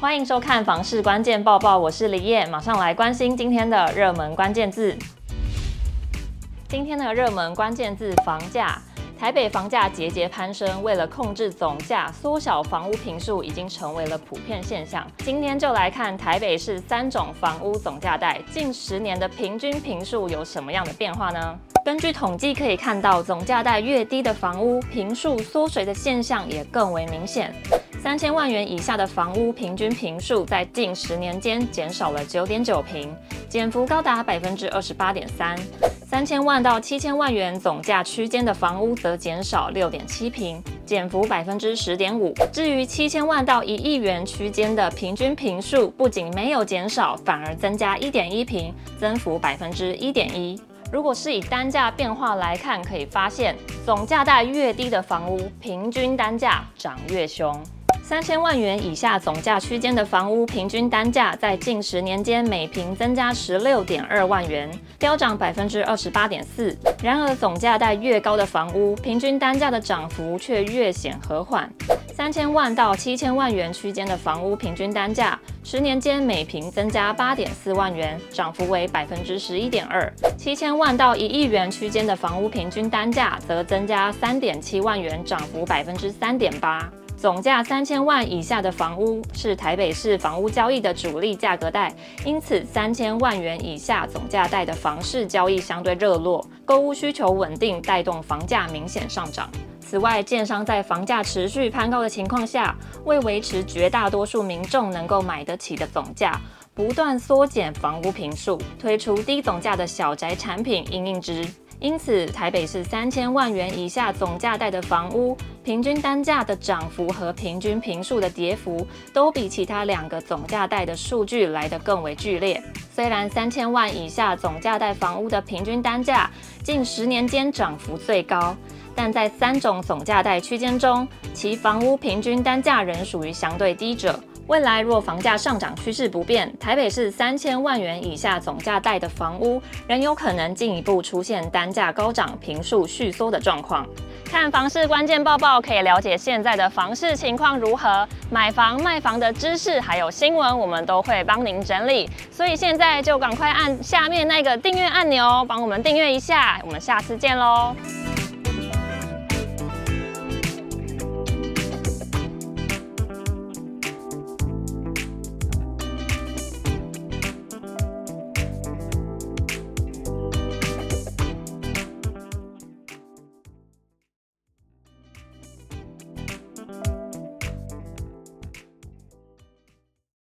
欢迎收看房市关键报报，我是李叶，马上来关心今天的热门关键字。今天的热门关键字：房价。台北房价节节攀升，为了控制总价，缩小房屋坪数已经成为了普遍现象。今天就来看台北市三种房屋总价带近十年的平均坪数有什么样的变化呢？根据统计可以看到，总价带越低的房屋坪数缩水的现象也更为明显。三千万元以下的房屋平均坪数在近十年间减少了九点九平，减幅高达百分之二十八点三。三千万到七千万元总价区间的房屋则减少六点七平，减幅百分之十点五。至于七千万到一亿元区间的平均坪数，不仅没有减少，反而增加一点一平，增幅百分之一点一。如果是以单价变化来看，可以发现总价带越低的房屋，平均单价涨越凶。三千万元以下总价区间的房屋平均单价在近十年间每平增加十六点二万元，飙涨百分之二十八点四。然而，总价带越高的房屋，平均单价的涨幅却越显和缓。三千万到七千万元区间的房屋平均单价，十年间每平增加八点四万元，涨幅为百分之十一点二。七千万到一亿元区间的房屋平均单价则增加三点七万元，涨幅百分之三点八。总价三千万以下的房屋是台北市房屋交易的主力价格带，因此三千万元以下总价带的房市交易相对热络，购屋需求稳定，带动房价明显上涨。此外，建商在房价持续攀高的情况下，为维持绝大多数民众能够买得起的总价，不断缩减房屋坪数，推出低总价的小宅产品应应之。因此，台北市三千万元以下总价带的房屋，平均单价的涨幅和平均坪数的跌幅，都比其他两个总价带的数据来得更为剧烈。虽然三千万以下总价带房屋的平均单价近十年间涨幅最高，但在三种总价带区间中，其房屋平均单价仍属于相对低者。未来若房价上涨趋势不变，台北市三千万元以下总价带的房屋仍有可能进一步出现单价高涨、坪数续缩的状况。看房市关键报报，可以了解现在的房市情况如何，买房卖房的知识还有新闻，我们都会帮您整理。所以现在就赶快按下面那个订阅按钮，帮我们订阅一下。我们下次见喽！